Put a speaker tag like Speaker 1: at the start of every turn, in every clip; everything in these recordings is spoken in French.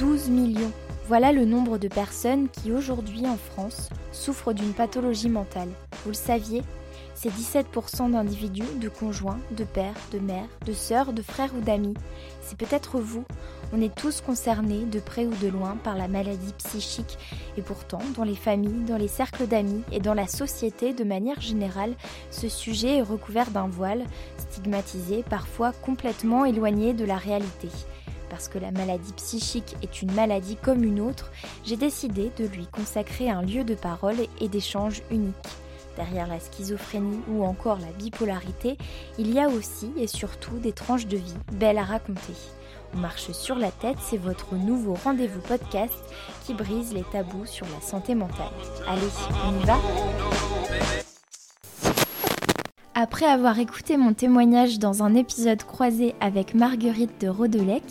Speaker 1: 12 millions. Voilà le nombre de personnes qui aujourd'hui en France souffrent d'une pathologie mentale. Vous le saviez C'est 17% d'individus, de conjoints, de pères, de mères, de sœurs, de frères ou d'amis. C'est peut-être vous. On est tous concernés, de près ou de loin, par la maladie psychique. Et pourtant, dans les familles, dans les cercles d'amis et dans la société de manière générale, ce sujet est recouvert d'un voile, stigmatisé, parfois complètement éloigné de la réalité parce que la maladie psychique est une maladie comme une autre, j'ai décidé de lui consacrer un lieu de parole et d'échange unique. Derrière la schizophrénie ou encore la bipolarité, il y a aussi et surtout des tranches de vie belles à raconter. On marche sur la tête, c'est votre nouveau rendez-vous podcast qui brise les tabous sur la santé mentale. Allez, on y va? Après avoir écouté mon témoignage dans un épisode croisé avec Marguerite de Rodelec,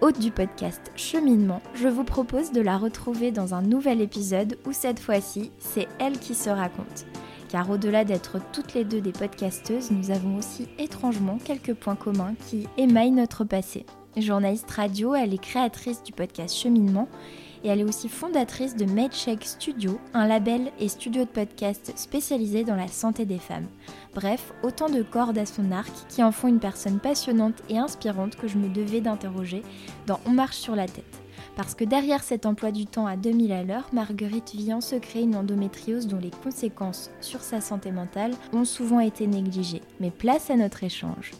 Speaker 1: hôte du podcast Cheminement, je vous propose de la retrouver dans un nouvel épisode où cette fois-ci, c'est elle qui se raconte. Car au-delà d'être toutes les deux des podcasteuses, nous avons aussi étrangement quelques points communs qui émaillent notre passé. Journaliste radio, elle est créatrice du podcast Cheminement et elle est aussi fondatrice de MedShake Studio, un label et studio de podcast spécialisé dans la santé des femmes. Bref, autant de cordes à son arc qui en font une personne passionnante et inspirante que je me devais d'interroger dans On marche sur la tête. Parce que derrière cet emploi du temps à 2000 à l'heure, Marguerite vit en secret une endométriose dont les conséquences sur sa santé mentale ont souvent été négligées. Mais place à notre échange.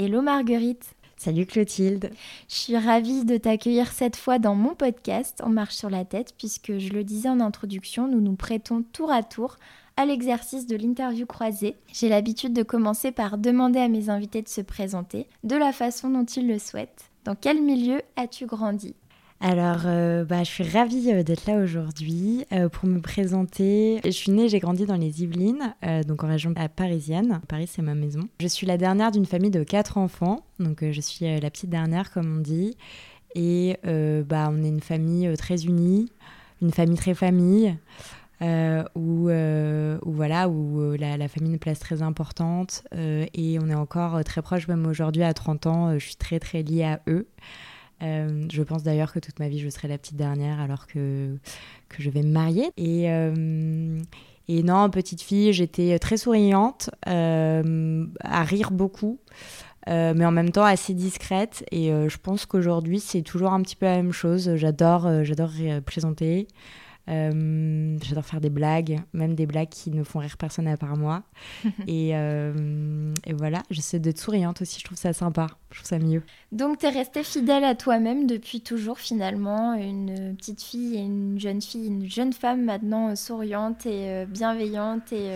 Speaker 1: Hello Marguerite.
Speaker 2: Salut Clotilde.
Speaker 1: Je suis ravie de t'accueillir cette fois dans mon podcast En marche sur la tête puisque je le disais en introduction, nous nous prêtons tour à tour à l'exercice de l'interview croisée. J'ai l'habitude de commencer par demander à mes invités de se présenter de la façon dont ils le souhaitent. Dans quel milieu as-tu grandi?
Speaker 2: Alors, euh, bah, je suis ravie euh, d'être là aujourd'hui euh, pour me présenter. Je suis née, j'ai grandi dans les Yvelines, donc en région parisienne. Paris, c'est ma maison. Je suis la dernière d'une famille de quatre enfants, donc je suis la petite dernière, comme on dit. Et bah, on est une famille très unie, une famille très famille. où, où, voilà où la, famille a une place très importante et on est encore très proche même aujourd'hui à 30 ans je suis très très liée à eux euh, je pense d'ailleurs que toute ma vie, je serai la petite dernière alors que, que je vais me marier. Et, euh, et non, petite fille, j'étais très souriante, euh, à rire beaucoup, mais en même temps assez discrète. Et je pense qu'aujourd'hui, c'est toujours un petit peu la même chose. J'adore, j'adore plaisanter. Euh, j'adore faire des blagues, même des blagues qui ne font rire personne à part moi. et, euh, et, voilà, j'essaie d'être souriante aussi, je trouve ça sympa, je trouve ça mieux.
Speaker 1: Donc tu es restée fidèle à toi-même depuis toujours finalement, une petite fille et une jeune fille, une jeune femme maintenant souriante et euh, bienveillante et,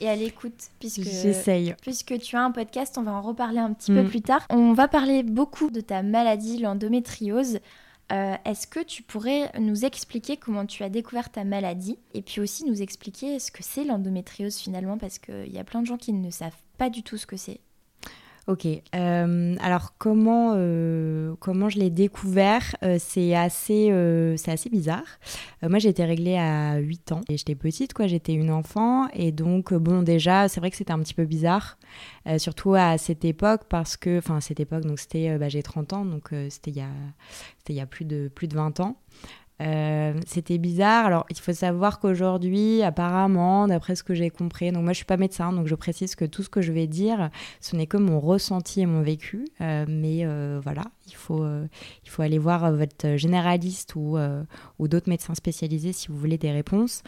Speaker 1: et à l'écoute. puisque
Speaker 2: J'essaye.
Speaker 1: Puisque tu as un podcast, on va en reparler un petit peu
Speaker 2: Mm.
Speaker 1: plus tard. On va parler beaucoup de ta maladie, l'endométriose. Euh, Est-ce que tu pourrais nous expliquer comment tu as découvert ta maladie et puis aussi nous expliquer ce que c'est l'endométriose finalement parce qu'il y a plein de gens qui ne savent pas du tout ce que c'est.
Speaker 2: Ok. euh, alors comment euh, comment je l'ai découvert Euh, C'est assez c'est assez bizarre. Moi j'ai été réglée à 8 ans et j'étais petite quoi. J'étais une enfant et donc bon déjà c'est vrai que c'était un petit peu bizarre, surtout à cette époque parce que enfin à cette époque donc c'était bah, j'ai 30 ans donc c'était il y a c'était il y a plus de plus de 20 ans. Euh, c'était bizarre. Alors, il faut savoir qu'aujourd'hui, apparemment, d'après ce que j'ai compris, donc moi je suis pas médecin, donc je précise que tout ce que je vais dire, ce n'est que mon ressenti et mon vécu. Euh, mais euh, voilà, il faut, euh, il faut aller voir euh, votre généraliste ou, euh, ou d'autres médecins spécialisés si vous voulez des réponses.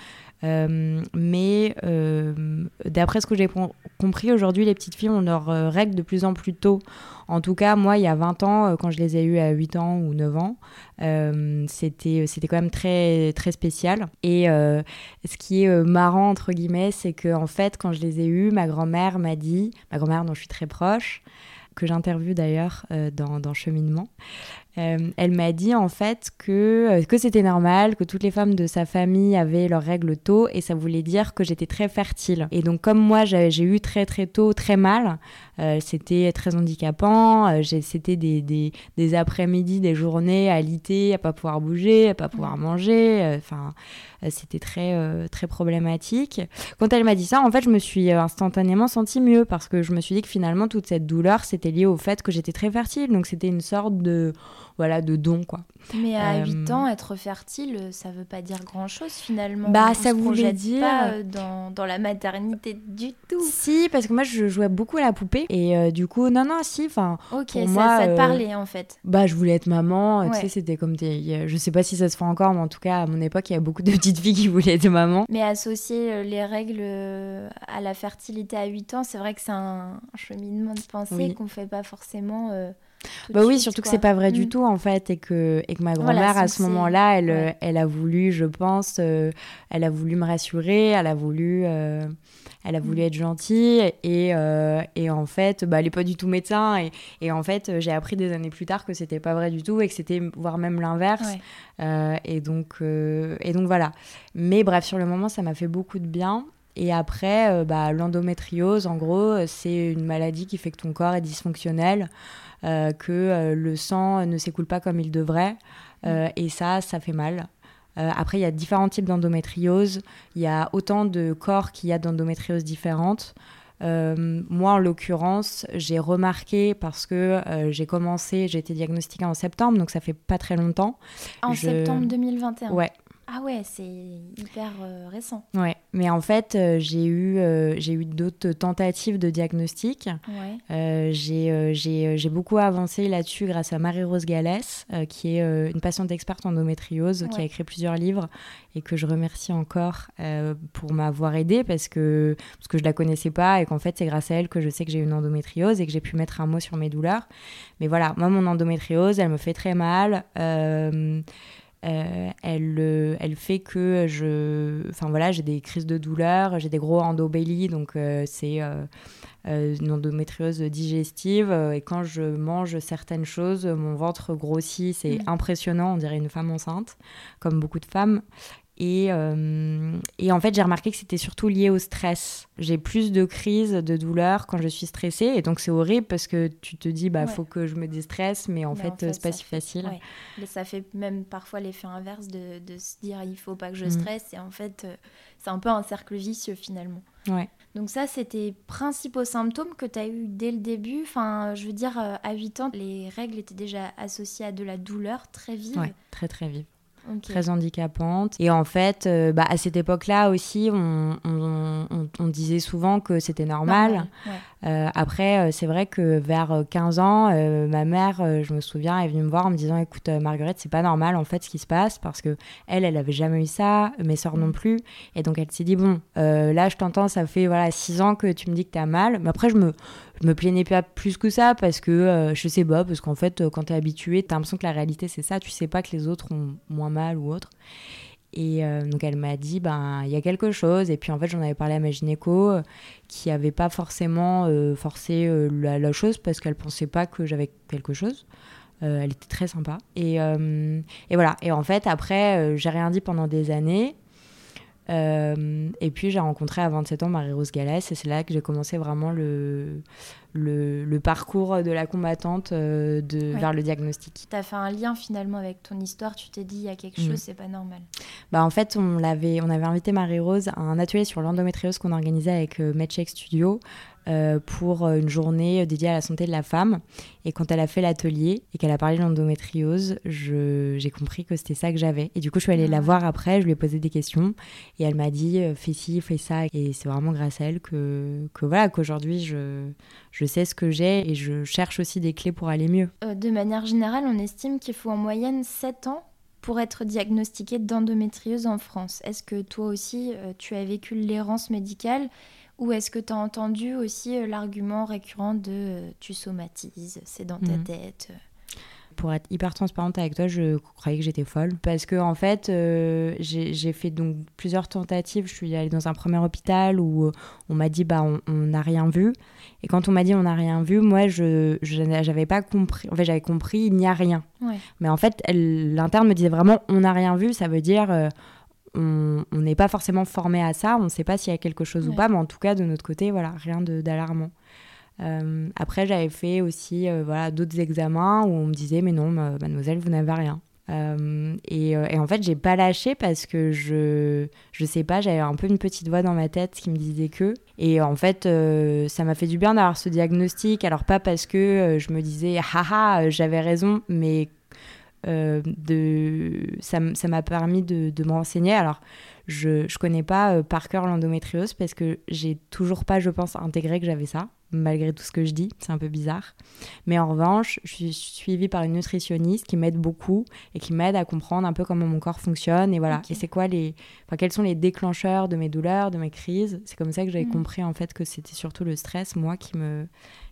Speaker 2: Mais d'après ce que j'ai com- compris, aujourd'hui, les petites filles ont leurs euh, règles de plus en plus tôt. En tout cas, moi, il y a 20 ans, quand je les ai eues à 8 ans ou 9 ans, c'était quand même très, très spécial. Et ce qui est marrant, entre guillemets, c'est que en fait, quand je les ai eues, ma grand-mère m'a dit, ma grand-mère dont je suis très proche, que j'interviewe d'ailleurs euh, dans, dans Cheminement, euh, elle m'a dit en fait que, euh, que c'était normal, que toutes les femmes de sa famille avaient leurs règles tôt et ça voulait dire que j'étais très fertile. Et donc comme moi j'ai eu très très tôt très mal, euh, c'était très handicapant, euh, c'était des, des, des après-midi, des journées à liter, à pas pouvoir bouger, à pas pouvoir manger, enfin c'était très, très problématique. Quand elle m'a dit ça, en fait je me suis instantanément sentie mieux parce que je me suis dit que finalement toute cette douleur c'était lié au fait que j'étais très fertile, donc c'était une sorte de voilà de don quoi.
Speaker 1: Mais à
Speaker 2: Euh,
Speaker 1: 8 ans, être fertile, ça veut pas dire grand-chose finalement.
Speaker 2: Bah,
Speaker 1: On
Speaker 2: ça
Speaker 1: se
Speaker 2: voulait dire-
Speaker 1: pas euh, dans, dans la maternité du tout.
Speaker 2: Si, parce que moi je jouais beaucoup à la poupée et euh, du coup non non si, enfin
Speaker 1: Ok,
Speaker 2: Pour
Speaker 1: ça,
Speaker 2: moi,
Speaker 1: ça te
Speaker 2: euh,
Speaker 1: parlait en fait.
Speaker 2: bah je voulais être maman, tu sais c'était comme des, je sais pas si ça se fait encore mais en tout cas à mon époque il y a beaucoup de petites filles qui voulaient être maman.
Speaker 1: Mais associer les règles à la fertilité à 8 ans, c'est vrai que c'est un un cheminement de pensée
Speaker 2: Oui.
Speaker 1: qu'on fait pas forcément.
Speaker 2: Bah oui,
Speaker 1: suite,
Speaker 2: surtout que
Speaker 1: quoi.
Speaker 2: c'est pas vrai du
Speaker 1: Mm.
Speaker 2: tout en fait et que, et que ma
Speaker 1: Voilà,
Speaker 2: grand-mère à ce moment-là, elle, euh,
Speaker 1: ouais.
Speaker 2: elle a voulu, je pense, euh, elle a voulu me rassurer, elle a voulu, euh, elle a voulu
Speaker 1: Mm.
Speaker 2: être gentille et, euh, et en fait, bah, elle est pas du tout médecin et, et en fait, j'ai appris des années plus tard que c'était pas vrai du tout et que c'était voire même l'inverse.
Speaker 1: Ouais.
Speaker 2: Et, donc, et donc voilà. Mais bref, sur le moment, ça m'a fait beaucoup de bien. Et après, bah, l'endométriose, en gros, c'est une maladie qui fait que ton corps est dysfonctionnel, que euh, le sang ne s'écoule pas comme il devrait. Euh, et ça, ça fait mal. Euh, après, il y a différents types d'endométriose. Il y a autant de corps qu'il y a d'endométriose différentes. Euh, moi, en l'occurrence, j'ai remarqué parce que euh, j'ai commencé, j'ai été diagnostiquée en septembre, donc ça fait pas très longtemps.
Speaker 1: En
Speaker 2: Je-
Speaker 1: septembre 2021.
Speaker 2: Ouais,
Speaker 1: Ah ouais, c'est hyper euh, récent.
Speaker 2: Ouais, mais en fait, euh, j'ai eu, euh, j'ai eu d'autres tentatives de diagnostic.
Speaker 1: Ouais.
Speaker 2: J'ai, beaucoup avancé là-dessus grâce à Marie-Rose Gallès, qui est une patiente experte en endométriose, qui a écrit plusieurs livres et que je remercie encore pour m'avoir aidée parce que, parce que je la connaissais pas et qu'en fait, c'est grâce à elle que je sais que j'ai une endométriose et que j'ai pu mettre un mot sur mes douleurs. Mais voilà, moi, mon endométriose, elle me fait très mal. Euh, euh, elle, euh, elle fait que je. Enfin voilà, j'ai des crises de douleur, j'ai des gros endobélies, donc euh, c'est une endométriose digestive. et quand je mange certaines choses, mon ventre grossit, c'est
Speaker 1: Mm.
Speaker 2: impressionnant, on dirait une femme enceinte, comme beaucoup de femmes. Et, euh, et en fait, j'ai remarqué que c'était surtout lié au stress. J'ai plus de crises de douleur quand je suis stressée. Et donc, c'est horrible parce que tu te dis, bah,
Speaker 1: Ouais.
Speaker 2: faut que je me déstresse, mais en
Speaker 1: Mais
Speaker 2: fait,
Speaker 1: en fait,
Speaker 2: euh, c'est pas si
Speaker 1: fait-
Speaker 2: facile.
Speaker 1: Ouais. Ça fait même parfois l'effet inverse de, de se dire il faut pas que je
Speaker 2: Mm.
Speaker 1: stresse et en fait euh, c'est un peu un cercle vicieux finalement.
Speaker 2: Ouais.
Speaker 1: Donc ça c'était les principaux symptômes que tu as eu dès le début. Enfin je veux dire à 8 ans les règles étaient déjà associées à de la douleur très vive.
Speaker 2: Ouais, très très vive. Très handicapante. Et en fait, euh, bah, à cette époque-là aussi, on, on- on- on disait souvent que c'était normal.
Speaker 1: Normal, ouais.
Speaker 2: Euh, après, euh, c'est vrai que vers euh, 15 ans, euh, ma mère, je me souviens, est venue me voir en me disant "Écoute, Marguerite, c'est pas normal en fait ce qui se passe parce que elle, elle avait jamais eu ça, mes sœurs non plus, et donc elle s'est dit bon, là, je t'entends, ça fait voilà 6 ans que tu me dis que t'as mal, mais après je me je me plaignais pas plus que ça parce que je sais pas, parce qu'en fait, euh, quand t'es habitué, t'as l'impression que la réalité c'est ça, tu sais pas que les autres ont moins mal ou autre. Et donc elle m'a dit, ben il y a quelque chose. Et puis en fait j'en avais parlé à ma gynéco qui avait pas forcément forcé la, chose parce qu'elle pensait pas que j'avais quelque chose. elle était très sympa. Et, et, voilà. Et en fait après j'ai rien dit pendant des années. Euh, et puis j'ai rencontré à 27 ans Marie-Rose Gallès et c'est là que j'ai commencé vraiment le, le, le, parcours de la combattante euh, de, vers le diagnostic.
Speaker 1: Tu as fait un lien finalement avec ton histoire, tu t'es dit il y a quelque mm. chose, c'est pas normal.
Speaker 2: Bah, en fait, on, l'avait, on avait invité Marie-Rose à un atelier sur l'endométriose qu'on organisait avec euh, MedCheck Studio. Euh, pour euh, une journée dédiée à la santé de la femme. Et quand elle a fait l'atelier et qu'elle a parlé de l'endométriose, j'ai compris que c'était ça que j'avais. Et du coup, je suis allée la ah. voir après, je lui ai posé des questions et elle m'a dit euh, fais ci, fais ça. Et c'est vraiment grâce à elle que, que voilà qu'aujourd'hui je, je sais ce que j'ai et je cherche aussi des clés pour aller mieux.
Speaker 1: de manière générale, on estime qu'il faut en moyenne 7 ans pour être diagnostiqué d'endométriose en France. Est-ce que toi aussi, tu as vécu l'errance médicale ou est-ce que tu as entendu aussi euh, l'argument récurrent de euh, tu somatises, c'est dans ta mhm. tête euh
Speaker 2: pour être hyper transparente avec toi, je croyais que j'étais folle. Parce que, en fait, j'ai fait donc plusieurs tentatives. Je suis allée dans un premier hôpital où on m'a dit, bah, on n'a rien vu. Et quand on m'a dit, on n'a rien vu, moi, je n'avais pas compris. En fait, j'avais compris, il n'y a rien. Mais en fait, l'interne me disait vraiment, on n'a rien vu. Ça veut dire, on n'est pas forcément formé à ça, on ne sait pas s'il y a quelque chose ou pas, mais en tout cas, de notre côté, voilà, rien d'alarmant. Euh, après, j'avais fait aussi euh, voilà, d'autres examens où on me disait, mais non, mademoiselle, vous n'avez rien. Euh, et, en fait, j'ai pas lâché parce que je, je sais pas, j'avais un peu une petite voix dans ma tête qui me disait que. Et en fait, ça m'a fait du bien d'avoir ce diagnostic. Alors, pas parce que je me disais, haha, j'avais raison, mais euh, de, ça m'a permis de, de me renseigner. Alors, je ne connais pas euh, par cœur l'endométriose parce que j'ai toujours pas, je pense, intégré que j'avais ça, malgré tout ce que je dis. C'est un peu bizarre. Mais en revanche, je suis suivie par une nutritionniste qui m'aide beaucoup et qui m'aide à comprendre un peu comment mon corps fonctionne et voilà. Et c'est quoi les, enfin, quels sont les déclencheurs de mes douleurs, de mes crises? C'est comme ça que j'avais mm. compris en fait que c'était surtout le stress, moi, qui me,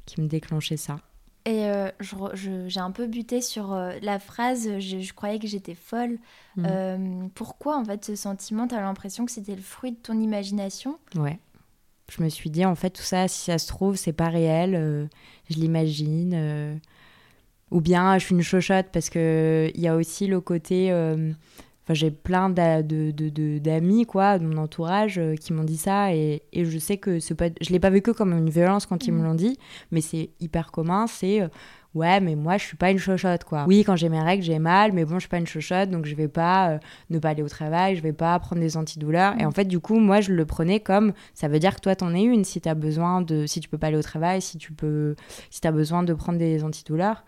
Speaker 2: qui me déclenchait ça.
Speaker 1: Et euh, j'ai un peu buté sur euh, la phrase, je, croyais que j'étais folle. Mhm. Euh, pourquoi en fait ce sentiment, tu as l'impression que c'était le fruit de ton imagination?
Speaker 2: Ouais. Je me suis dit, en fait, tout ça, si ça se trouve, c'est pas réel, je l'imagine. Ou bien je suis une chochotte parce qu'il y a aussi le côté Enfin, j'ai plein d'amis, de, de, quoi, de mon entourage, euh, qui m'ont dit ça. Et, et, je sais que c'est pas, je ne l'ai pas vécu comme une violence quand ils me mm. l'ont dit, mais c'est hyper commun. C'est euh, ouais, mais moi, je suis pas une chochotte, quoi. Oui, quand j'ai mes règles, j'ai mal, mais bon, je suis pas une chochotte, donc je vais pas euh, ne pas aller au travail, je vais pas prendre des antidouleurs. Et en fait, du coup, moi, je le prenais comme ça veut dire que toi, t'en es une si tu as besoin de. Si tu peux pas aller au travail, si tu peux. Si tu as besoin de prendre des antidouleurs.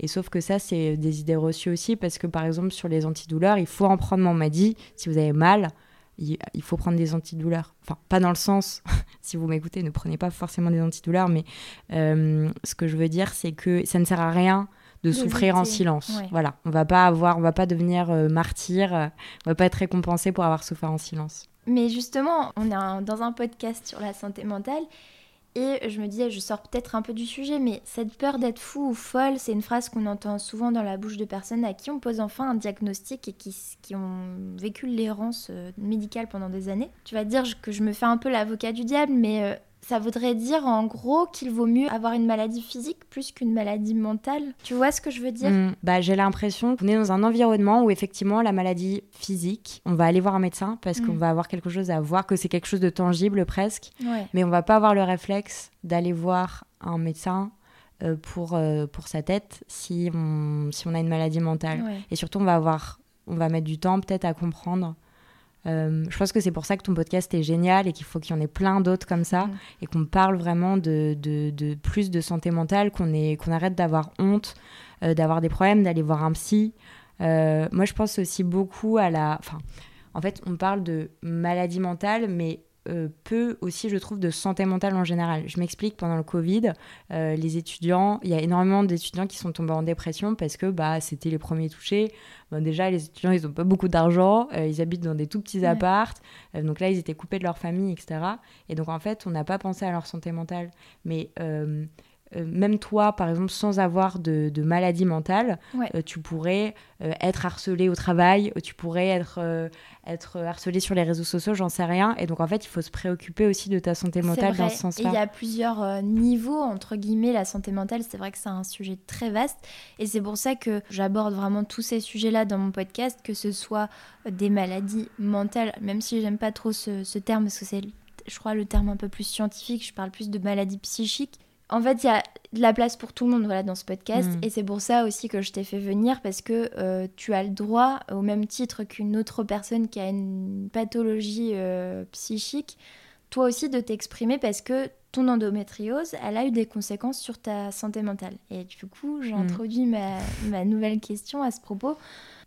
Speaker 2: Et sauf que ça, c'est des idées reçues aussi, parce que par exemple, sur les antidouleurs, il faut en prendre, on m'a dit, si vous avez mal, il, faut prendre des antidouleurs. Enfin, pas dans le sens, si vous m'écoutez, ne prenez pas forcément des antidouleurs, mais euh, ce que je veux dire, c'est que ça ne sert à rien de, souffrir en silence. Voilà, on va pas avoir, on va pas devenir euh, martyr, euh, on va pas être récompensé pour avoir souffert en silence.
Speaker 1: Mais justement, on est dans un podcast sur la santé mentale et je me disais, je sors peut-être un peu du sujet, mais cette peur d'être fou ou folle, c'est une phrase qu'on entend souvent dans la bouche de personnes à qui on pose enfin un diagnostic et qui, qui ont vécu l'errance euh, médicale pendant des années. Tu vas dire que je me fais un peu l'avocat du diable, mais euh, ça voudrait dire en gros qu'il vaut mieux avoir une maladie physique plus qu'une maladie mentale. Tu vois ce que je veux dire
Speaker 2: hmm, Bah j'ai l'impression qu'on est dans un environnement où effectivement la maladie physique, on va aller voir un médecin parce qu'on hmm. va avoir quelque chose à voir, que c'est quelque chose de tangible presque, mais on va pas avoir le réflexe d'aller voir un médecin euh, pour, euh, pour sa tête si on, si on a une maladie mentale. Et surtout on va avoir, on va mettre du temps peut-être à comprendre euh, je pense que c'est pour ça que ton podcast est génial et qu'il faut qu'il y en ait plein d'autres comme ça mm. et qu'on parle vraiment de, de, plus de santé mentale, qu'on qu'on arrête d'avoir honte, euh, d'avoir des problèmes, d'aller voir un psy. Euh, moi, je pense aussi beaucoup à la. Enfin, en fait, on parle de maladie mentale, mais euh, peu aussi, je trouve, de santé mentale en général. Je m'explique, pendant le Covid, euh, les étudiants, il y a énormément d'étudiants qui sont tombés en dépression parce que bah, c'était les premiers touchés. déjà, les étudiants, ils n'ont pas beaucoup d'argent, euh, ils habitent dans des tout petits appartes, donc là, ils étaient coupés de leur famille, etc. Et donc, en fait, on n'a pas pensé à leur santé mentale. Mais euh, même toi, par exemple, sans avoir de, de maladie mentale,
Speaker 1: Ouais.
Speaker 2: euh, tu pourrais euh, être harcelé au travail, tu pourrais être, euh, être harcelé sur les réseaux sociaux, j'en sais rien. Et donc, en fait, il faut se préoccuper aussi de ta santé mentale dans ce sens-là.
Speaker 1: il y a plusieurs euh, niveaux, entre guillemets, la santé mentale. C'est vrai que c'est un sujet très vaste. Et c'est pour ça que j'aborde vraiment tous ces sujets-là dans mon podcast, que ce soit euh, des maladies mentales, même si j'aime pas trop ce, ce terme, parce que c'est, je crois, le terme un peu plus scientifique. Je parle plus de maladies psychiques. En fait, il y a de la place pour tout le monde voilà, dans ce podcast.
Speaker 2: Mm.
Speaker 1: Et c'est pour ça aussi que je t'ai fait venir, parce que euh, tu as le droit, au même titre qu'une autre personne qui a une pathologie euh, psychique, toi aussi de t'exprimer parce que ton endométriose, elle a eu des conséquences sur ta santé mentale. Et du coup, j'ai
Speaker 2: Mm.
Speaker 1: introduit ma, ma nouvelle question à ce propos.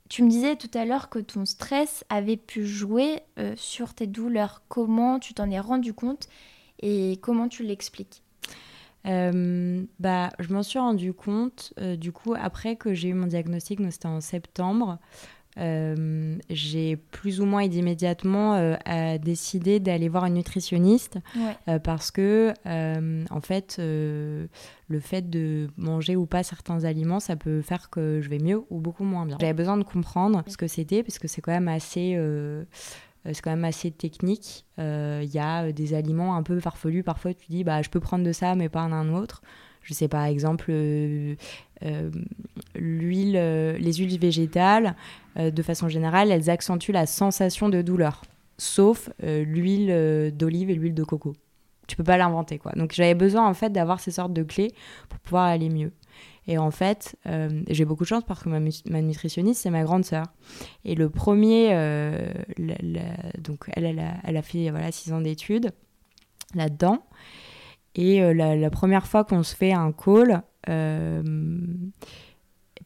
Speaker 1: Tu me disais tout à l'heure que ton stress avait pu jouer euh, sur tes douleurs. Comment tu t'en es rendu compte et comment tu l'expliques?
Speaker 2: Euh, bah, je m'en suis rendu compte, euh, du coup, après que j'ai eu mon diagnostic, donc c'était en septembre, euh, j'ai plus ou moins immédiatement à- décidé d'aller voir une nutritionniste
Speaker 1: Ouais.
Speaker 2: parce que, en fait, le fait de manger ou pas certains aliments, ça peut faire que je vais mieux ou beaucoup moins bien. J'avais besoin de comprendre ce que c'était parce que c'est quand même assez... euh, euh, c'est quand même assez technique. Euh, Il y a euh, des aliments un peu farfelus. Parfois, tu dis, bah, je peux prendre de ça, mais pas un autre. Je sais, par exemple, euh, euh, euh, les huiles végétales, euh, de façon générale, elles accentuent la sensation de douleur, sauf euh, l'huile euh, d'olive et l'huile de coco. Tu peux pas l'inventer, quoi. Donc, j'avais besoin, en fait, d'avoir ces sortes de clés pour pouvoir aller mieux. Et en fait, euh, j'ai beaucoup de chance parce que ma, nutritionniste, c'est ma grande sœur. Et le premier, euh, la- la- donc elle, elle a, elle a fait voilà, six ans d'études là-dedans. Et euh, la, la première fois qu'on se fait un call,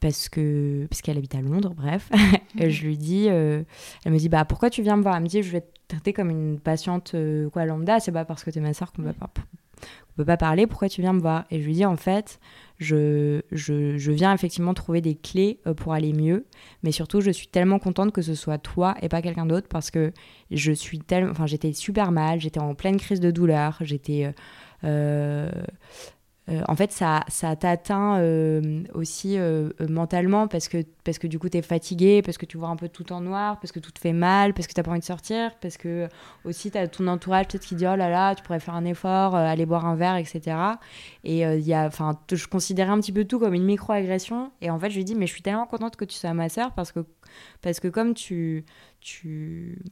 Speaker 2: parce que parce qu'elle habite à Londres, bref, et je lui dis, elle me dit bah pourquoi tu viens me voir? Elle me dit je vais te traiter comme une patiente quoi lambda, c'est pas parce que t'es ma soeur qu'on peut pas on peut pas parler, pourquoi tu viens me voir? Et je lui dis en fait, je, je, viens effectivement trouver des clés euh, pour aller mieux, mais surtout je suis tellement contente que ce soit toi et pas quelqu'un d'autre parce que je suis tellement, enfin j'étais super mal, j'étais en pleine crise de douleur, j'étais euh, euh, en fait, ça, ça t'atteint euh, aussi euh, mentalement parce que, parce que du coup, tu es fatigué, parce que tu vois un peu tout en noir, parce que tout te fait mal, parce que tu pas envie de sortir, parce que aussi tu ton entourage peut-être qui dit oh là là, tu pourrais faire un effort, aller boire un verre, etc. Et il y a, je considérais un petit peu tout comme une micro-agression. Et en fait, je lui dis mais je suis tellement contente que tu sois ma sœur parce que, parce que comme tu, tu,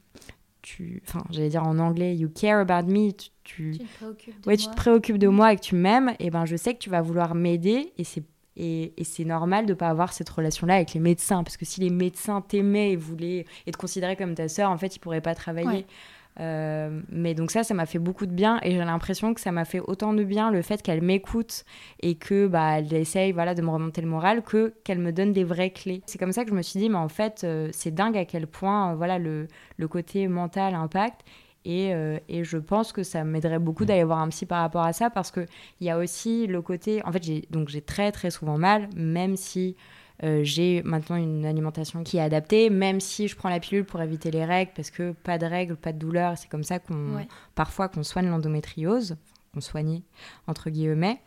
Speaker 2: tu, enfin, j'allais dire en anglais, you care about me, tu, tu-
Speaker 1: Tu te préoccupes de
Speaker 2: ouais, tu
Speaker 1: moi.
Speaker 2: te préoccupes de moi et que tu m'aimes, et ben je sais que tu vas vouloir m'aider et c'est et, et c'est normal de pas avoir cette relation-là avec les médecins parce que si les médecins t'aimaient et voulaient et te considéraient comme ta sœur, en fait, ils pourraient pas travailler.
Speaker 1: Ouais.
Speaker 2: Euh, mais donc ça, ça m'a fait beaucoup de bien et j'ai l'impression que ça m'a fait autant de bien le fait qu'elle m'écoute et que bah elle essaye voilà de me remonter le moral que qu'elle me donne des vraies clés. C'est comme ça que je me suis dit mais en fait euh, c'est dingue à quel point euh, voilà le, le côté mental impacte et, et je pense que ça m'aiderait beaucoup d'aller voir un psy par rapport à ça parce que il y a aussi le côté en fait j'ai donc j'ai très très souvent mal même si euh, j'ai maintenant une alimentation qui est adaptée, même si je prends la pilule pour éviter les règles, parce que pas de règles, pas de douleur, c'est comme ça qu'on
Speaker 1: Ouais.
Speaker 2: parfois qu'on soigne l'endométriose, qu'on soignait entre guillemets.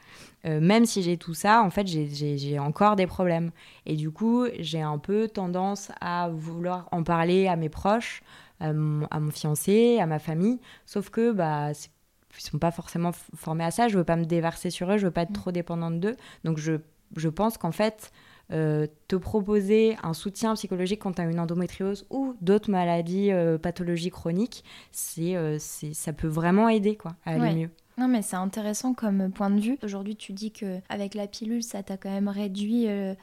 Speaker 2: Euh, même si j'ai tout ça, en fait, j'ai- encore des problèmes. Et du coup, j'ai un peu tendance à vouloir en parler à mes proches, à mon, à mon fiancé, à ma famille, sauf que bah, c'est- ils sont pas forcément formés à ça. Je veux pas me déverser sur eux, je veux pas être trop dépendante d'eux. Donc, je, je pense qu'en fait, euh, te proposer un soutien psychologique quand tu as une endométriose ou d'autres maladies, euh, pathologies chroniques, c'est, euh, c'est, ça peut vraiment aider quoi, à aller
Speaker 1: Ouais.
Speaker 2: mieux.
Speaker 1: Non, mais c'est intéressant comme point de vue. Aujourd'hui, tu dis que avec la pilule, ça t'a quand même réduit euh,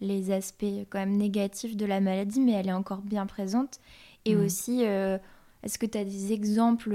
Speaker 1: les aspects quand même négatifs de la maladie, mais elle est encore bien présente. Et
Speaker 2: Mhm.
Speaker 1: aussi, est-ce que tu as des exemples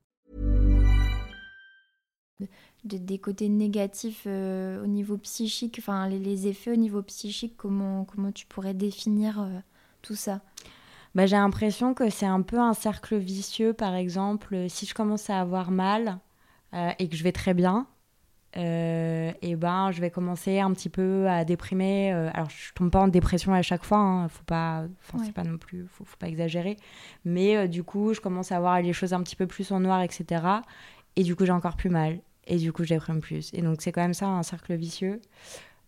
Speaker 1: De, des côtés négatifs euh, au niveau psychique, enfin les, les, effets au niveau psychique, comment, comment tu pourrais définir euh, tout ça?
Speaker 2: Bah, J'ai l'impression que c'est un peu un cercle vicieux. Par exemple, si je commence à avoir mal euh, et que je vais très bien, euh, et ben je vais commencer un petit peu à déprimer. Euh, alors je tombe pas en dépression à chaque fois, hein, faut pas, ouais. c'est pas non plus, faut, faut pas exagérer. Mais euh, du coup, je commence à voir les choses un petit peu plus en noir, etc. Et du coup, j'ai encore plus mal. Et du coup, je déprime plus. Et donc c'est quand même ça un cercle vicieux.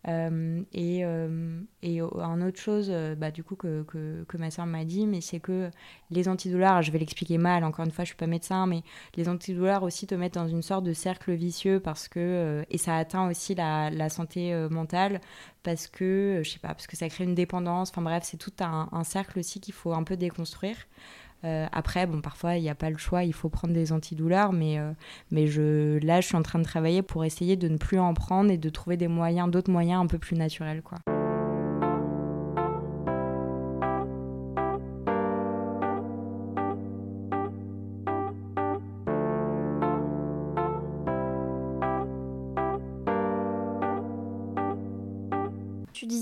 Speaker 2: Euh, et, euh, et un autre chose, euh, bah, du coup, que, que, ma soeur m'a dit, mais c'est que les antidouleurs, je vais l'expliquer mal, encore une fois, je suis pas médecin, mais les antidouleurs aussi te mettent dans une sorte de cercle vicieux parce que, et ça atteint aussi la, santé mentale parce que, je sais pas, parce que ça crée une dépendance, enfin bref, c'est tout un cercle aussi qu'il faut un peu déconstruire. Euh, après, bon, parfois, il n'y a pas le choix, il faut prendre des antidouleurs, mais, euh, mais je, là, je suis en train de travailler pour essayer de ne plus en prendre et de trouver des moyens, d'autres moyens un peu plus naturels, quoi.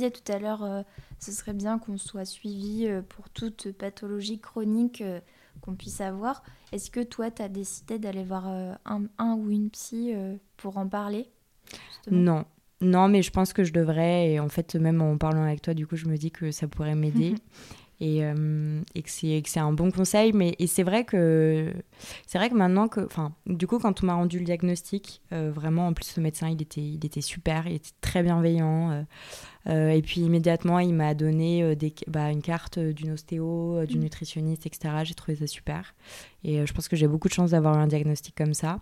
Speaker 1: Disais tout à l'heure, euh, ce serait bien qu'on soit suivi euh, pour toute pathologie chronique euh, qu'on puisse avoir. Est-ce que toi, tu as décidé d'aller voir un, un, ou une psy pour en parler
Speaker 2: Non. Non, mais je pense que je devrais. Et en fait, même en parlant avec toi, du coup, je me dis que ça pourrait m'aider. et, euh, et, que c'est un bon conseil. Mais et c'est vrai que c'est vrai que maintenant que, enfin, du coup, quand on m'a rendu le diagnostic, euh, vraiment, en plus, le médecin, il était, il était super, il était très bienveillant. Euh, euh et puis immédiatement, il m'a donné des, bah, une carte d'une ostéo, d'une mmh. nutritionniste, etc. J'ai trouvé ça super. Et je pense que j'ai beaucoup de chance d'avoir un diagnostic comme ça.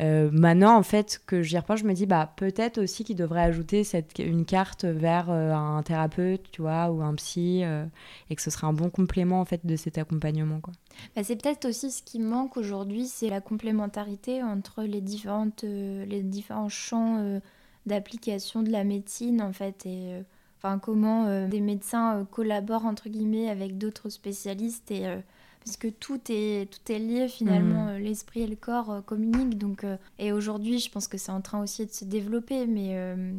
Speaker 2: Euh, maintenant, en fait, que j'y repense, je me dis, bah, peut-être aussi qu'il devrait ajouter cette, une carte vers euh, un thérapeute, tu vois, ou un psy, euh, et que ce serait un bon complément, en fait, de cet accompagnement, quoi.
Speaker 1: Bah, c'est peut-être aussi ce qui manque aujourd'hui, c'est la complémentarité entre les, différentes, les différents champs d'application de la médecine, en fait, et enfin, comment des médecins collaborent, entre guillemets, avec d'autres spécialistes, et parce que tout est, tout est lié finalement, mmh. l'esprit et le corps euh, communiquent. Donc, euh, et aujourd'hui, je pense que c'est en train aussi de se développer, mais, euh,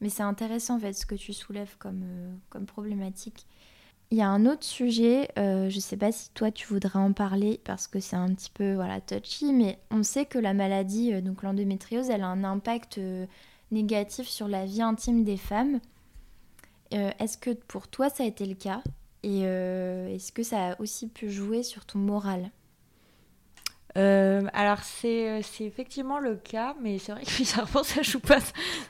Speaker 1: mais c'est intéressant en fait ce que tu soulèves comme, euh, comme problématique. Il y a un autre sujet, euh, je ne sais pas si toi tu voudrais en parler parce que c'est un petit peu voilà, touchy, mais on sait que la maladie, donc l'endométriose, elle a un impact négatif sur la vie intime des femmes. Est-ce que pour toi ça a été le cas? Et euh, est-ce que ça a aussi pu jouer sur ton moral
Speaker 2: euh, alors c'est, euh, c'est effectivement le cas, mais c'est vrai que bizarrement ça joue pas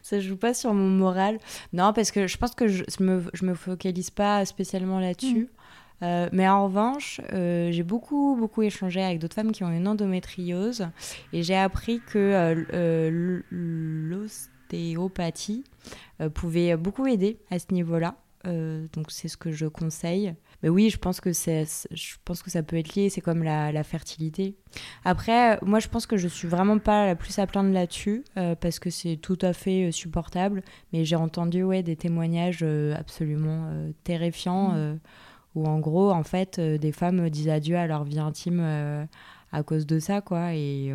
Speaker 2: ça joue pas sur mon moral. Non parce que je pense que je, me je me focalise pas spécialement là-dessus. Mmh. Euh, mais en revanche, euh, j'ai beaucoup, beaucoup échangé avec d'autres femmes qui ont une endométriose et j'ai appris que l'ostéopathie pouvait beaucoup aider à ce niveau-là. Euh, donc c'est ce que je conseille. Mais oui, je pense que je pense que ça peut être lié. C'est comme la, la, fertilité. Après, moi, je pense que je suis vraiment pas la plus à plaindre là-dessus euh, parce que c'est tout à fait euh, supportable. Mais j'ai entendu ouais des témoignages absolument euh, terrifiants mmh. où en gros, en fait, des femmes disent adieu à leur vie intime à cause de ça, quoi. Et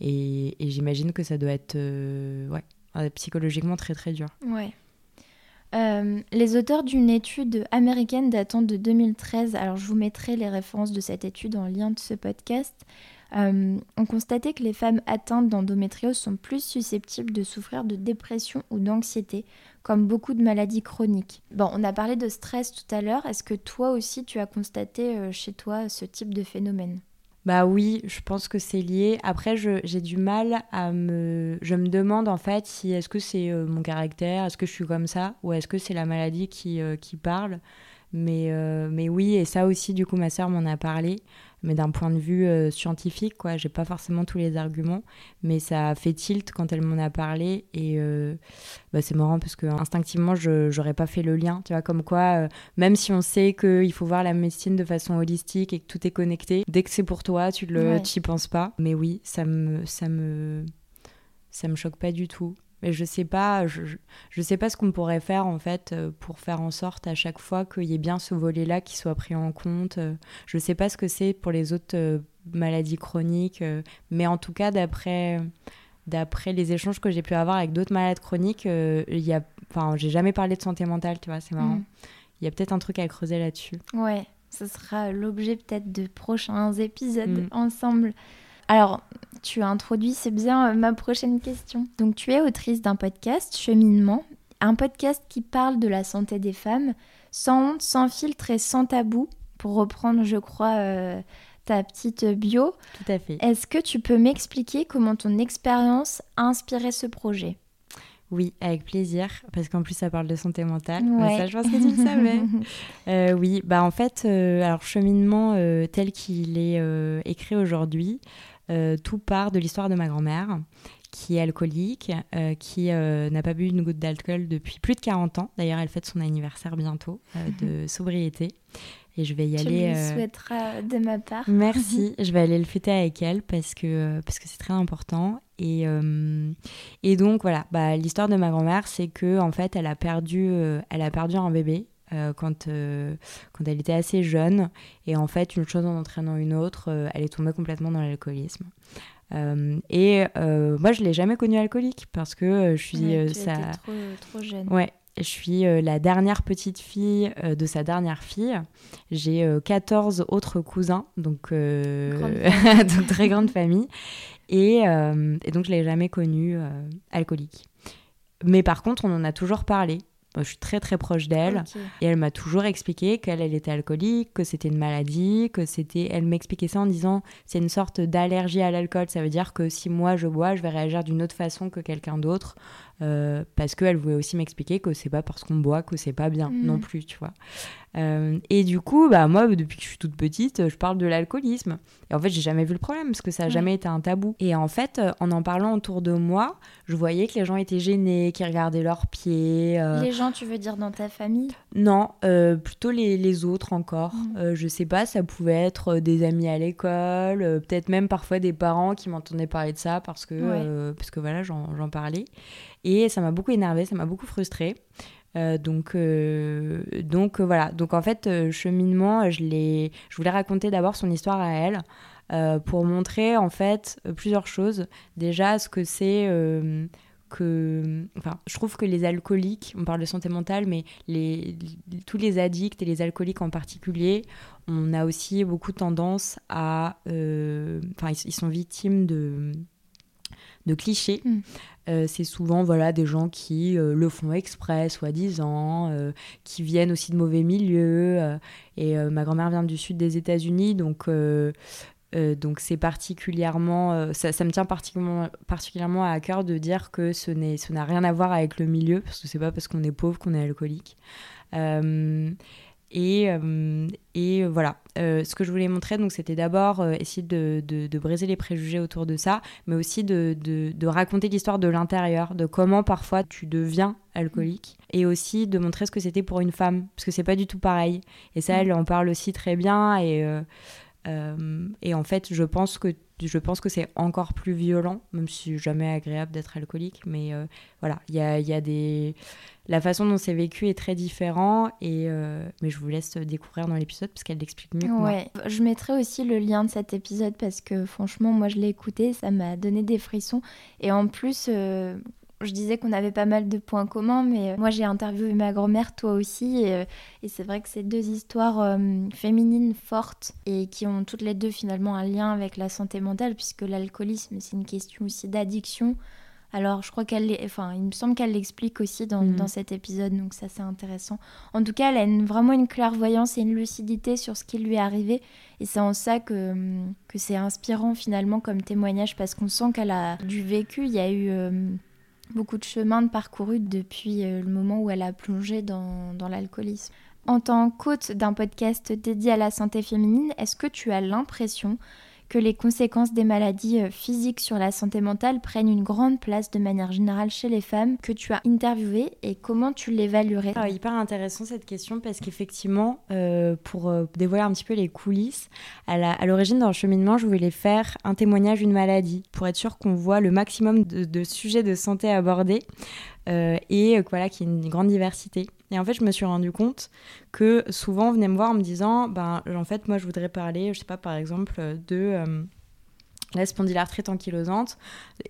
Speaker 2: et, et j'imagine que ça doit être ouais psychologiquement très très dur.
Speaker 1: Ouais. Euh, les auteurs d'une étude américaine datant de 2013, alors je vous mettrai les références de cette étude en lien de ce podcast, euh, ont constaté que les femmes atteintes d'endométriose sont plus susceptibles de souffrir de dépression ou d'anxiété, comme beaucoup de maladies chroniques. Bon, on a parlé de stress tout à l'heure. Est-ce que toi aussi tu as constaté euh, chez toi ce type de phénomène?
Speaker 2: Bah oui, je pense que c'est lié. Après, j'ai du mal à me... Je me demande en fait si est-ce que c'est euh, mon caractère, est-ce que je suis comme ça, ou est-ce que c'est la maladie qui, euh, qui parle. Mais, euh, mais oui, et ça aussi, du coup, ma sœur m'en a parlé mais d'un point de vue euh, scientifique, quoi. J'ai pas forcément tous les arguments, mais ça a fait tilt quand elle m'en a parlé et euh, bah, c'est marrant parce que instinctivement, je j'aurais pas fait le lien, tu vois, comme quoi, même si on sait qu'il faut voir la médecine de façon holistique et que tout est connecté, dès que c'est pour toi, tu le, y penses pas. Mais oui, ça me, ça me, ça me choque pas du tout. Mais je sais pas, je, je sais pas ce qu'on pourrait faire en fait euh, pour faire en sorte à chaque fois qu'il y ait bien ce volet-là qui soit pris en compte. Euh. Je sais pas ce que c'est pour les autres euh, maladies chroniques, mais en tout cas d'après d'après les échanges que j'ai pu avoir avec d'autres malades chroniques, il y a, enfin, j'ai jamais parlé de santé mentale, tu vois, c'est marrant. Mm. Il y a peut-être un truc à creuser là-dessus.
Speaker 1: Ouais, ce sera l'objet peut-être de prochains épisodes mm. ensemble. Alors, tu as introduit, c'est bien euh, ma prochaine question. Donc, tu es autrice d'un podcast, Cheminement, un podcast qui parle de la santé des femmes, sans honte, sans filtre et sans tabou, pour reprendre, je crois, euh, ta petite bio.
Speaker 2: Tout à fait.
Speaker 1: Est-ce que tu peux m'expliquer comment ton expérience a inspiré ce projet?
Speaker 2: Oui, avec plaisir, parce qu'en plus ça parle de santé mentale. Ça, je pense que tu le savais. Euh, oui, bah en fait, alors cheminement tel qu'il est écrit aujourd'hui, euh, tout part de l'histoire de ma grand-mère, qui est alcoolique, euh, qui euh, n'a pas bu une goutte d'alcool depuis plus de 40 ans. D'ailleurs, elle fête son anniversaire bientôt de sobriété. Et je vais y aller.
Speaker 1: Tu lui souhaiteras de ma part.
Speaker 2: Merci. je vais aller le fêter avec elle parce que parce que c'est très important. Et, et donc voilà, bah, l'histoire de ma grand-mère, c'est que en fait, elle a perdu, elle a perdu un bébé quand, euh, quand elle était assez jeune. Et en fait, une chose en entraînant une autre, euh, elle est tombée complètement dans l'alcoolisme. et moi, je l'ai jamais connue alcoolique parce que je suis
Speaker 1: ça. Trop, trop, jeune.
Speaker 2: Ouais. Je suis la dernière petite fille de sa dernière fille. J'ai 14 autres cousins, donc, donc très grande famille. Et, et donc, je ne l'ai jamais connue alcoolique. Mais par contre, on en a toujours parlé je suis très très proche d'elle et elle m'a toujours expliqué qu'elle elle était alcoolique, que c'était une maladie, que c'était. Elle m'expliquait ça en disant c'est une sorte d'allergie à l'alcool. Ça veut dire que si moi je bois, je vais réagir d'une autre façon que quelqu'un d'autre. Euh, parce qu'elle voulait aussi m'expliquer que c'est pas parce qu'on boit que c'est pas bien mm. non plus, tu vois. Euh, et du coup, bah, moi, depuis que je suis toute petite, je parle de l'alcoolisme. Et en fait, j'ai jamais vu le problème parce que ça a jamais été un tabou. Et en fait, euh, en en parlant autour de moi, je voyais que les gens étaient gênés, qu'ils regardaient leurs pieds.
Speaker 1: Les gens, tu veux dire dans ta famille?
Speaker 2: Non, plutôt les, les, autres encore. Mm. je sais pas, ça pouvait être des amis à l'école, peut-être même parfois des parents qui m'entendaient parler de ça parce que, parce que voilà, j'en parlais. Et ça m'a beaucoup énervé, ça m'a beaucoup frustrée. Euh, donc, euh, donc euh, voilà. Donc en fait, cheminement, je, voulais raconter d'abord son histoire à elle pour montrer en fait plusieurs choses. Déjà, ce que c'est que, je trouve que les alcooliques, on parle de santé mentale, mais tous les addicts et les alcooliques en particulier, on a aussi beaucoup tendance à, enfin, ils, sont victimes de de clichés. Mm. Euh, c'est souvent voilà des gens qui euh, le font exprès, soi-disant, euh, qui viennent aussi de mauvais milieux. et ma grand-mère vient du sud des États-Unis, donc donc c'est particulièrement, ça, ça, me tient particulièrement, particulièrement à cœur de dire que ce n'est, ce n'a rien à voir avec le milieu, parce que c'est pas parce qu'on est pauvre qu'on est alcoolique. Et, euh, et voilà, euh, ce que je voulais montrer, donc, c'était d'abord euh, essayer de, de, briser les préjugés autour de ça, mais aussi de, de raconter l'histoire de l'intérieur, de comment parfois tu deviens alcoolique, et aussi de montrer ce que c'était pour une femme, parce que c'est pas du tout pareil. Et ça, elle en parle aussi très bien, et, et en fait, je pense que je pense que c'est encore plus violent, même si jamais agréable d'être alcoolique. Mais voilà, il y a, y a, des la façon dont c'est vécu est très différent et euh, mais je vous laisse découvrir dans l'épisode parce qu'elle l'explique mieux
Speaker 1: ouais. Je mettrai aussi le lien de cet épisode parce que franchement moi je l'ai écouté, ça m'a donné des frissons. Et en plus euh, je disais qu'on avait pas mal de points communs, mais euh, moi j'ai interviewé ma grand-mère, toi aussi, et, et c'est vrai que c'est deux histoires féminines fortes et qui ont toutes les deux finalement un lien avec la santé mentale, puisque l'alcoolisme c'est une question aussi d'addiction, Alors, je crois qu'elle, enfin, il me semble qu'elle l'explique aussi dans,
Speaker 2: Mhm.
Speaker 1: dans cet épisode, donc ça c'est intéressant. En tout cas, elle a une- vraiment une clairvoyance et une lucidité sur ce qui lui est arrivé, et c'est en ça que, hum, que c'est inspirant finalement comme témoignage, parce qu'on sent qu'elle a du vécu. Il y a eu euh, beaucoup de chemin de parcouru depuis euh, le moment où elle a plongé dans, dans l'alcoolisme. En tant qu'hôte d'un podcast dédié à la santé féminine, est-ce que tu as l'impression que les conséquences des maladies euh, physiques sur la santé mentale prennent une grande place de manière générale chez les femmes que tu as interviewées et comment tu l'évaluerais
Speaker 2: Ah, hyper intéressant cette question parce qu'effectivement, euh, pour euh, dévoiler un petit peu les coulisses, à l'origine dans le cheminement, je voulais faire un témoignage d'une maladie pour être sûr qu'on voit le maximum de, sujets de santé abordés et voilà, qu'il y ait une grande diversité. Et en fait, je me suis rendu compte que souvent on venait me voir en me disant, ben, en fait, moi, je voudrais parler, je sais pas, par exemple, de euh, la spondylarthrite ankylosante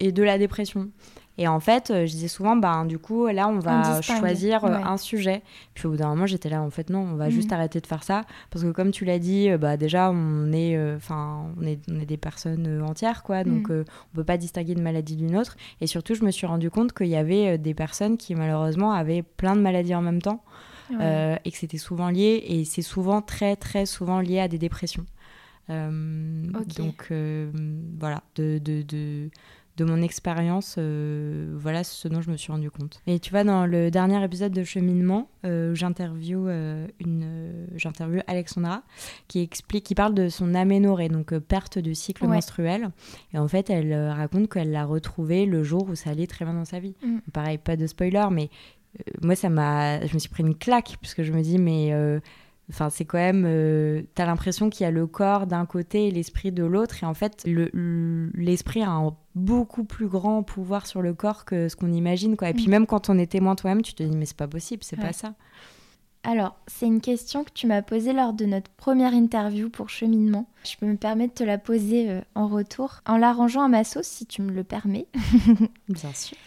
Speaker 2: et de la dépression. Et en fait, euh, je disais souvent, ben, du coup, là, on va choisir euh,
Speaker 1: ouais.
Speaker 2: un sujet. Puis au bout d'un moment, j'étais là, en fait, non, on va
Speaker 1: Mhm.
Speaker 2: juste arrêter de faire ça. Parce que comme tu l'as dit, euh, bah, déjà, on est, euh, on est, on est des personnes entières, quoi. Donc,
Speaker 1: Mhm.
Speaker 2: euh, on peut pas distinguer une maladie d'une autre. Et surtout, je me suis rendu compte qu'il y avait des personnes qui, malheureusement, avaient plein de maladies en même temps.
Speaker 1: Ouais.
Speaker 2: euh, et que c'était souvent lié. Et c'est souvent, très, très souvent lié à des dépressions. Donc, voilà, de... de, de de mon expérience, euh, voilà ce dont je me suis rendu compte. Et tu vois, dans le dernier épisode de Cheminement, euh, j'interview euh, une, euh, j'interview Alexandra qui explique, qui parle de son aménorrhée, donc euh, perte de cycle
Speaker 1: Ouais.
Speaker 2: menstruel. Et en fait, elle raconte qu'elle l'a retrouvé le jour où ça allait très bien dans sa vie.
Speaker 1: Mm.
Speaker 2: Pareil, pas de spoiler, mais moi, ça m'a, je me suis pris une claque puisque je me dis, mais Enfin, c'est quand même. euh, T'as l'impression qu'il y a le corps d'un côté et l'esprit de l'autre. Et en fait, le- le- l'esprit a un beaucoup plus grand pouvoir sur le corps que ce qu'on imagine. Quoi. Et puis,
Speaker 1: Mm.
Speaker 2: même quand on est témoin toi-même, tu te dis, mais c'est pas possible, c'est
Speaker 1: Ouais.
Speaker 2: pas ça.
Speaker 1: Alors, c'est une question que tu m'as posée lors de notre première interview pour Cheminement. Je peux me permettre de te la poser euh, en retour, en l'arrangeant à ma sauce, si tu me le permets.
Speaker 2: Bien sûr.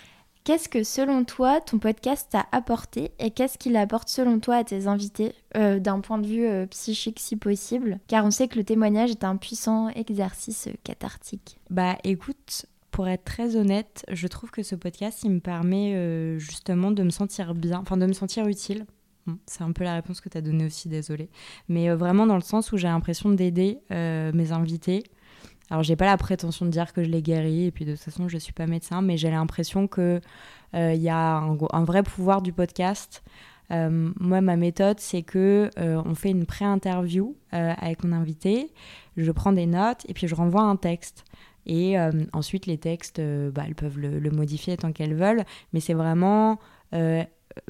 Speaker 1: Qu'est-ce que, selon toi, ton podcast t'a apporté et qu'est-ce qu'il apporte, selon toi, à tes invités, euh, d'un point de vue euh, psychique si possible? Car on sait que le témoignage est un puissant exercice euh, cathartique.
Speaker 2: Bah écoute, pour être très honnête, je trouve que ce podcast, il me permet justement de me sentir bien, enfin de me sentir utile. C'est un peu la réponse que tu as donnée aussi, désolée. Mais vraiment dans le sens où j'ai l'impression d'aider mes invités. Alors j'ai pas la prétention de dire que je les guéris, et puis de toute façon je suis pas médecin, mais j'ai l'impression euh, il y a un, vrai pouvoir du podcast. Euh, moi, ma méthode, c'est que euh, on fait une pré-interview euh, avec mon invité, je prends des notes et puis je renvoie un texte. Et euh, ensuite, les textes, euh, bah, elles peuvent le, le modifier tant qu'elles veulent. Mais c'est vraiment, euh,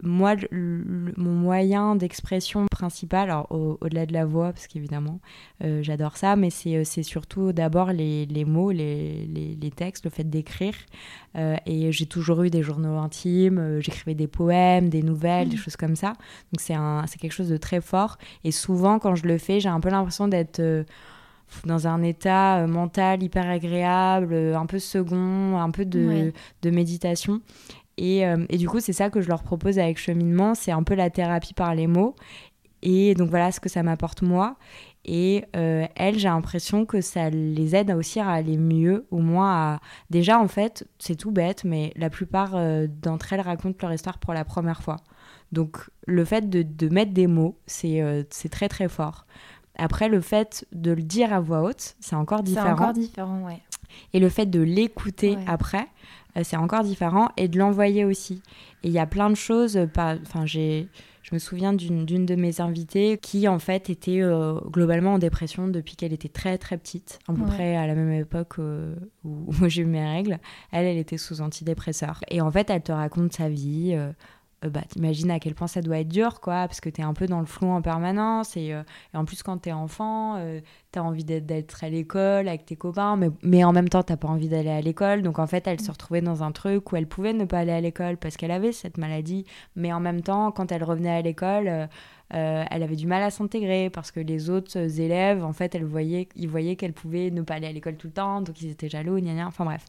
Speaker 2: moi, le- le- mon moyen d'expression principal, alors au- au-delà de la voix, parce qu'évidemment, euh, j'adore ça, mais c'est euh, c'est surtout d'abord les, les mots, les, les- les textes, le fait d'écrire. Euh, et j'ai toujours eu des journaux intimes, euh, j'écrivais des poèmes, des nouvelles, des choses comme ça. Donc c'est quelque chose de très fort. Et souvent, quand je le fais, j'ai un peu l'impression d'être dans un état mental hyper agréable, un peu second, un peu de,
Speaker 1: Ouais.
Speaker 2: de méditation. Et, euh, et du coup, c'est ça que je leur propose avec Cheminement, c'est un peu la thérapie par les mots. Et donc voilà ce que ça m'apporte moi. Et euh, elles, j'ai l'impression que ça les aide aussi à aller mieux, au moins à... Déjà, en fait, c'est tout bête, mais la plupart euh, d'entre elles racontent leur histoire pour la première fois. Donc le fait de, de mettre des mots, c'est euh, c'est très très fort. Après, le fait de le dire à voix haute, c'est encore
Speaker 1: C'est
Speaker 2: différent.
Speaker 1: encore différent, ouais.
Speaker 2: Et le fait de l'écouter
Speaker 1: Ouais.
Speaker 2: après, c'est encore différent. Et de l'envoyer aussi. Et il y a plein de choses. euh, pas- Enfin, j'ai. Je me souviens d'une d'une de mes invitées qui, en fait, était euh, globalement en dépression depuis qu'elle était très, très petite, à peu
Speaker 1: Ouais.
Speaker 2: près à la même époque euh, où, où j'ai eu mes règles. Elle, elle était sous antidépresseur. Et en fait, elle te raconte sa vie. euh, euh, bah, t'imagines à quel point ça doit être dur, quoi, parce que t'es un peu dans le flou en permanence. Et, euh, et en plus, quand t'es enfant, euh, t'as envie d'être- à l'école avec tes copains, mais, mais en même temps, t'as pas envie d'aller à l'école. Donc, en fait, elle se retrouvait dans un truc où elle pouvait ne pas aller à l'école parce qu'elle avait cette maladie. Mais en même temps, quand elle revenait à l'école, elle avait du mal à s'intégrer parce que les autres élèves, en fait, elle voyait, ils voyaient qu'elle pouvait ne pas aller à l'école tout le temps, donc ils étaient jaloux, gna gna. Enfin bref,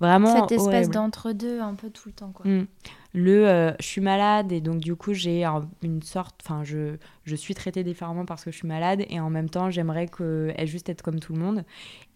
Speaker 2: vraiment.
Speaker 1: Cette espèce d'entre-deux un peu tout le temps, quoi.
Speaker 2: Mm. Le euh, je suis malade et donc du coup j'ai un- une sorte, enfin je, je suis traitée différemment parce que je suis malade et en même temps j'aimerais que, elle juste être comme tout le monde.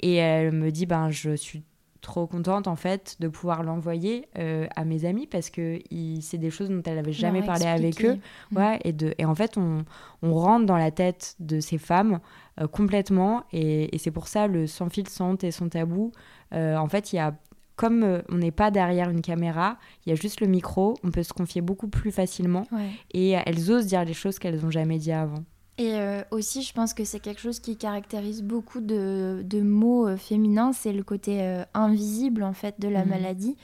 Speaker 2: Et elle me dit ben je suis trop contente en fait de pouvoir l'envoyer euh, à mes amis parce que c'est des choses dont elle n'avait jamais parlé avec eux. Ouais, et, de, et en fait, on, on rentre dans la tête de ces femmes euh, complètement et, et c'est pour ça le sans fil, sans honte et sans tabou. Euh, en fait, il y a comme on n'est pas derrière une caméra, il y a juste le micro, on peut se confier beaucoup plus facilement et elles osent dire les choses qu'elles n'ont jamais dit avant.
Speaker 1: Et euh, aussi, je pense que c'est quelque chose qui caractérise beaucoup de, de mots euh, féminins, c'est le côté euh, invisible en fait de la mhm. maladie.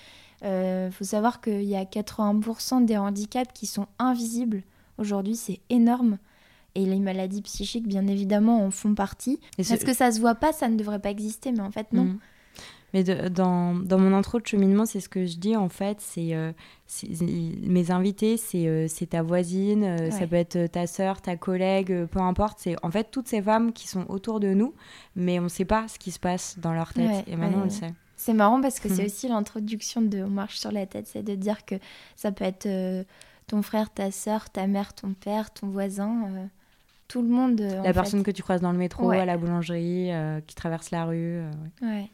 Speaker 1: Il faut savoir qu'il y a 80% des handicaps qui sont invisibles. Aujourd'hui, c'est énorme. Et les maladies psychiques, bien évidemment, en font partie. Parce que ça se voit pas, ça ne devrait pas exister, mais en fait, non. Mhm.
Speaker 2: Mais dans, dans, mon intro de cheminement, c'est ce que je dis en fait. C'est euh, mes invités, c'est euh, ta voisine, euh, ça peut être ta sœur, ta collègue, peu importe. C'est en fait toutes ces femmes qui sont autour de nous, mais on ne sait pas ce qui se passe dans leur tête. et maintenant, on le sait.
Speaker 1: C'est marrant parce que c'est aussi l'introduction de On marche sur la tête, c'est de dire que ça peut être ton frère, ta sœur, ta mère, ton père, ton voisin tout le monde.
Speaker 2: la personne que tu croises dans le métro, à la boulangerie, qui traverse la rue.
Speaker 1: ouais.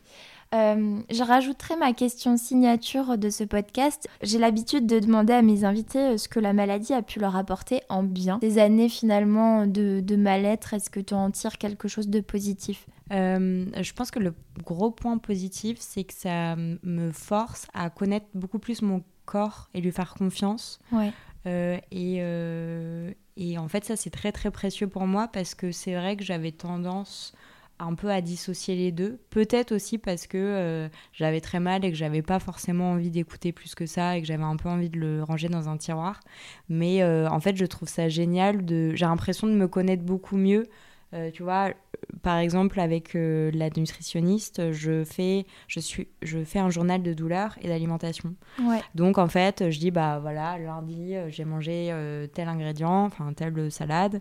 Speaker 1: Euh, je rajouterai ma question signature de ce podcast. J'ai l'habitude de demander à mes invités euh, ce que la maladie a pu leur apporter en bien. Des années finalement de, mal-être, est-ce que tu en tires quelque chose de positif?
Speaker 2: Euh, je pense que le gros point positif, c'est que ça me force à connaître beaucoup plus mon corps et lui faire confiance.
Speaker 1: Ouais.
Speaker 2: et, et en fait, ça, c'est très très précieux pour moi parce que c'est vrai que j'avais tendance un peu à dissocier les deux. Peut-être aussi parce que euh, j'avais très mal et que j'avais pas forcément envie d'écouter plus que ça et que j'avais un peu envie de le ranger dans un tiroir. Mais euh, en fait, je trouve ça génial. De... J'ai l'impression de me connaître beaucoup mieux. Euh, tu vois, par exemple, avec la nutritionniste, je fais, je, suis, je fais un journal de douleur et d'alimentation. Donc, en fait, je dis, bah voilà, lundi, j'ai mangé tel ingrédient, enfin, telle salade.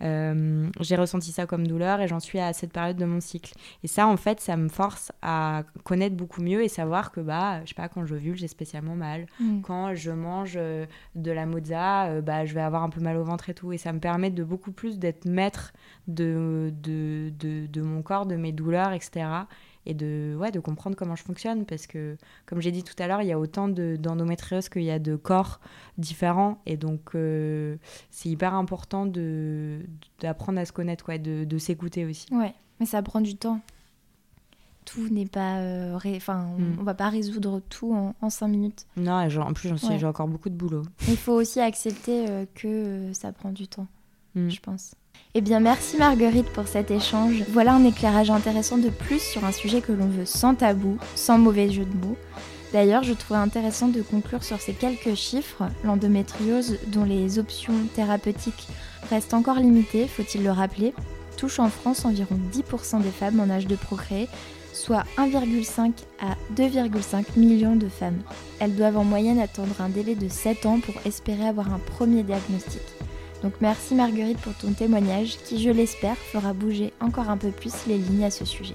Speaker 2: J'ai ressenti ça comme douleur et j'en suis à cette période de mon cycle. Et ça, en fait, ça me force à connaître beaucoup mieux et savoir que, bah, je sais pas, quand je vule, j'ai spécialement mal. Mm. Quand je mange de la mozza, bah, je vais avoir un peu mal au ventre et tout. Et ça me permet de beaucoup plus d'être maître de, de de, mon corps, de mes douleurs, etc. Et de, ouais, de comprendre comment je fonctionne. Parce que, comme j'ai dit tout à l'heure, il y a autant d'endométriose qu'il y a de corps différents. Et donc, euh, c'est hyper important d'apprendre à se connaître, quoi, de, de s'écouter aussi.
Speaker 1: Ouais, mais ça prend du temps. Tout n'est pas. Euh, enfin, mm. on, va pas résoudre tout en, cinq minutes.
Speaker 2: Non, en plus, j'ai encore beaucoup de boulot.
Speaker 1: Il faut aussi accepter euh, que ça prend du temps, mm. je pense. Eh bien, merci Marguerite pour cet échange. Voilà un éclairage intéressant de plus sur un sujet que l'on veut sans tabou, sans mauvais jeu de mots. D'ailleurs, je trouvais intéressant de conclure sur ces quelques chiffres. L'endométriose, dont les options thérapeutiques restent encore limitées, faut-il le rappeler, touche en France environ 10% des femmes en âge de procréer, soit 1,5 à 2,5 millions de femmes. Elles doivent en moyenne attendre un délai de 7 ans pour espérer avoir un premier diagnostic. Donc merci Marguerite pour ton témoignage qui, je l'espère, fera bouger encore un peu plus les lignes à ce sujet.